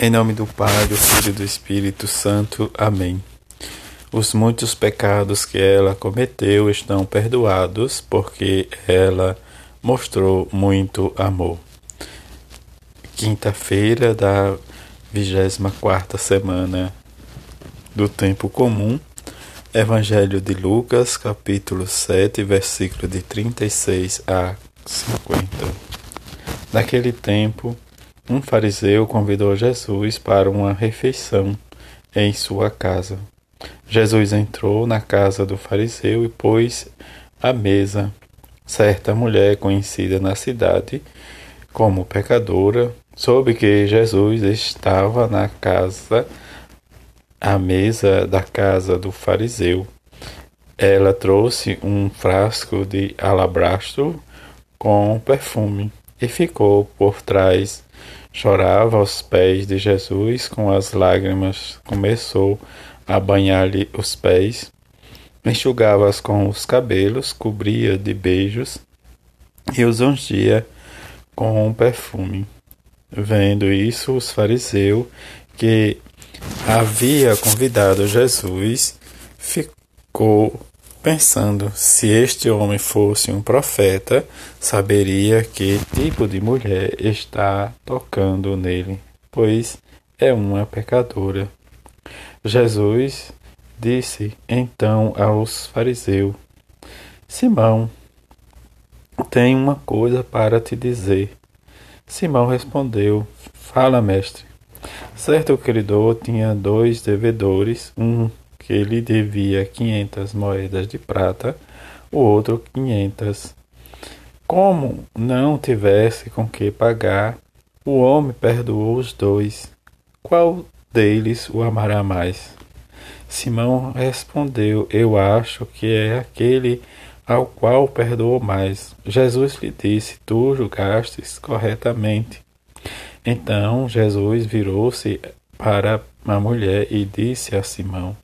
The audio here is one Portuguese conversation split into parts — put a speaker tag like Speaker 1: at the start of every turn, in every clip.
Speaker 1: Em nome do Pai, do Filho e do Espírito Santo. Amém. Os muitos pecados que ela cometeu estão perdoados, porque ela mostrou muito amor. Quinta-feira da 24 semana do tempo comum. Evangelho de Lucas, capítulo 7, versículo de 36 a 50. Naquele tempo, um fariseu convidou Jesus para uma refeição em sua casa. Jesus entrou na casa do fariseu e pôs à mesa. Certa mulher conhecida na cidade como pecadora soube que Jesus estava na casa, à mesa da casa do fariseu. Ela trouxe um frasco de alabastro com perfume e ficou por trás Chorava aos pés de Jesus com as lágrimas, começou a banhar-lhe os pés, enxugava-as com os cabelos, cobria de beijos e os ungia com um perfume. Vendo isso, os fariseus que havia convidado Jesus ficou pensando: se este homem fosse um profeta, saberia que tipo de mulher está tocando nele, pois é uma pecadora. Jesus disse então aos fariseus: Simão, tenho uma coisa para te dizer. Simão respondeu: Fala, mestre. Certo credor tinha dois devedores, um que lhe devia quinhentas moedas de prata, o outro quinhentas. Como não tivesse com que pagar, o homem perdoou os dois. Qual deles o amará mais? Simão respondeu: Eu acho que é aquele ao qual perdoou mais. Jesus lhe disse: Tu julgastes corretamente. Então Jesus virou-se para a mulher e disse a Simão: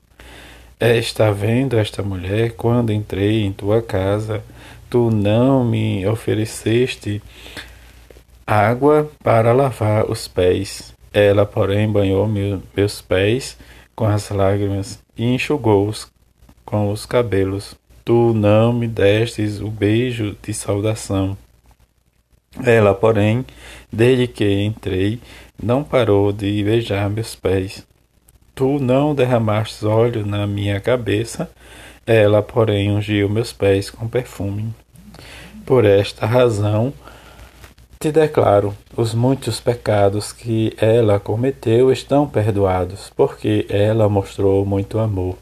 Speaker 1: está vendo esta mulher? Quando entrei em tua casa, tu não me ofereceste água para lavar os pés. Ela, porém, banhou meu, meus pés com as lágrimas e enxugou-os com os cabelos. Tu não me destes o beijo de saudação. Ela, porém, desde que entrei, não parou de beijar meus pés. Tu não derramastes óleo na minha cabeça, ela, porém, ungiu meus pés com perfume. Por esta razão, te declaro: os muitos pecados que ela cometeu estão perdoados, porque ela mostrou muito amor.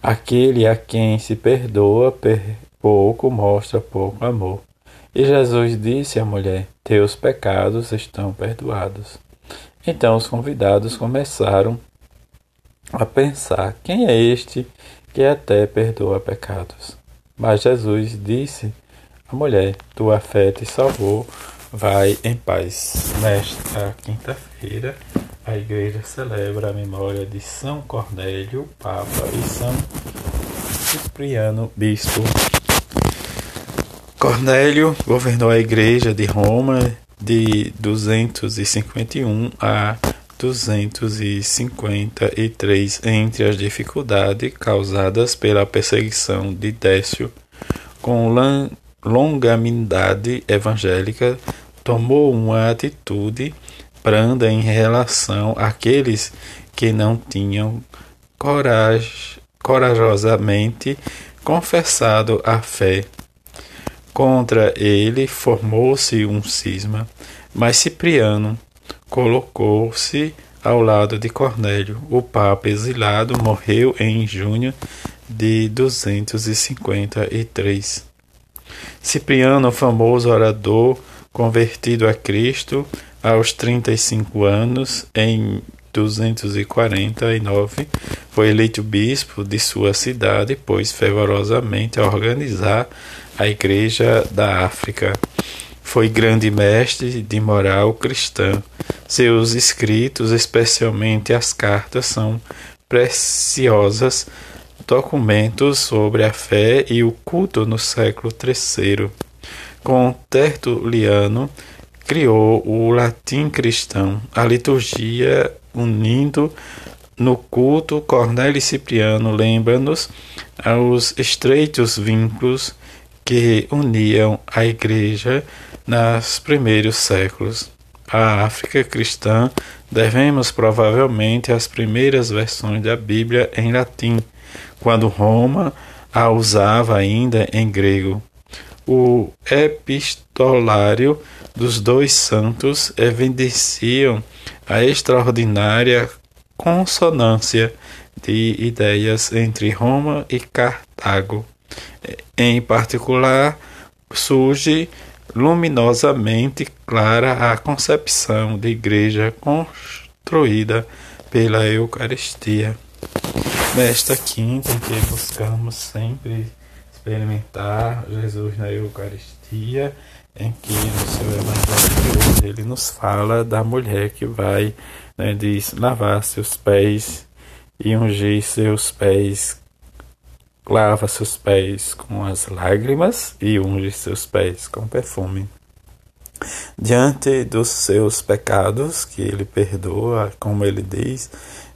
Speaker 1: Aquele a quem se perdoa pouco mostra pouco amor. E Jesus disse à mulher: Teus pecados estão perdoados. Então os convidados começaram a pensar: quem é este que até perdoa pecados? Mas Jesus disse à mulher: Tua fé te salvou, vai em paz. Nesta quinta-feira, a igreja celebra a memória de São Cornélio, Papa, e São Cipriano, Bispo. Cornélio governou a igreja de Roma de 251 a 253 entre as dificuldades causadas pela perseguição de Décio com longanimidade evangélica, tomou uma atitude branda em relação àqueles que não tinham coraj corajosamente confessado a fé. Contra ele formou-se um cisma, mas Cipriano colocou-se ao lado de Cornélio. O Papa exilado morreu em junho de 253. Cipriano, famoso orador convertido a Cristo aos 35 anos, em 249, foi eleito bispo de sua cidade, pôs fervorosamente a organizar a Igreja da África. Foi grande mestre de moral cristã. Seus escritos, especialmente as cartas, são preciosas documentos sobre a fé e o culto no século III. Com Tertuliano, criou o latim cristão, a liturgia unindo no culto Cornélio Cipriano lembra-nos aos estreitos vínculos que uniam a igreja nos primeiros séculos. A África cristã devemos provavelmente às primeiras versões da Bíblia em latim, quando Roma a usava ainda em grego. O epistolário dos dois santos evidenciam a extraordinária consonância de ideias entre Roma e Cartago. Em particular, surge luminosamente clara a concepção de igreja construída pela Eucaristia. Nesta quinta em que buscamos sempre experimentar Jesus na Eucaristia, em que no seu Evangelho ele nos fala da mulher que vai, né, diz, lavar seus pés e ungir seus pés, lava seus pés com as lágrimas e unge seus pés com perfume. Diante dos seus pecados, que ele perdoa, como ele diz,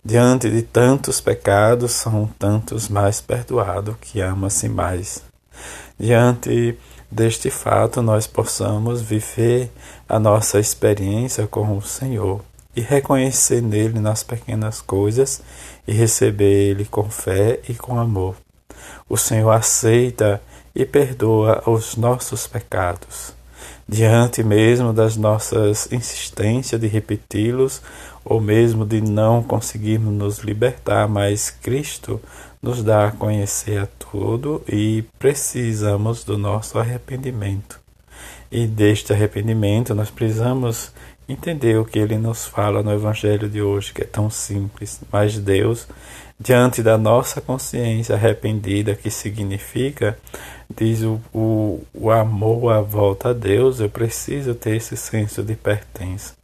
Speaker 1: diante de tantos pecados, são tantos mais perdoados que ama-se mais. Diante deste fato, nós possamos viver a nossa experiência com o Senhor e reconhecer nele nas pequenas coisas e receber ele com fé e com amor. O Senhor aceita e perdoa os nossos pecados. Diante mesmo das nossas insistências de repeti-los, ou mesmo de não conseguirmos nos libertar, mas Cristo nos dá a conhecer a tudo e precisamos do nosso arrependimento. E deste arrependimento nós precisamos entender o que ele nos fala no Evangelho de hoje, que é tão simples. Mas Deus, diante da nossa consciência arrependida, que significa, diz o, o, o amor à volta a Deus, eu preciso ter esse senso de pertença.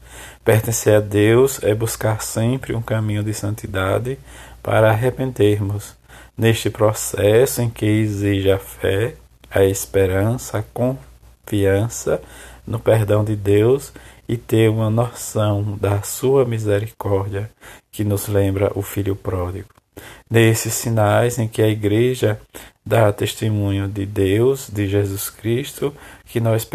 Speaker 1: Pertencer a Deus é buscar sempre um caminho de santidade para arrependermos. Neste processo em que exige a fé, a esperança, a confiança no perdão de Deus e ter uma noção da sua misericórdia que nos lembra o filho pródigo. Nesses sinais em que a igreja dá testemunho de Deus, de Jesus Cristo, que nós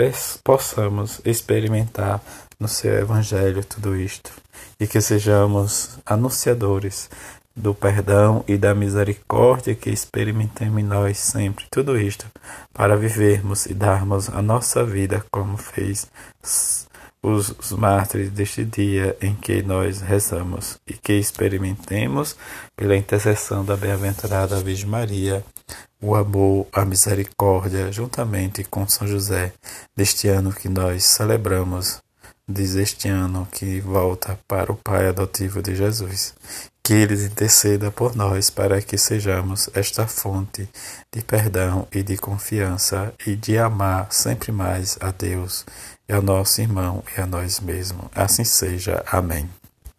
Speaker 1: possamos experimentar no seu evangelho tudo isto e que sejamos anunciadores do perdão e da misericórdia que experimentemos nós sempre tudo isto para vivermos e darmos a nossa vida como fez os, os mártires deste dia em que nós rezamos e que experimentemos, pela intercessão da bem-aventurada Virgem Maria, o amor, a misericórdia, juntamente com São José, deste ano que nós celebramos, diz este ano que volta para o Pai adotivo de Jesus. Que Ele interceda por nós para que sejamos esta fonte de perdão e de confiança e de amar sempre mais a Deus e ao nosso irmão e a nós mesmos. Assim seja. Amém.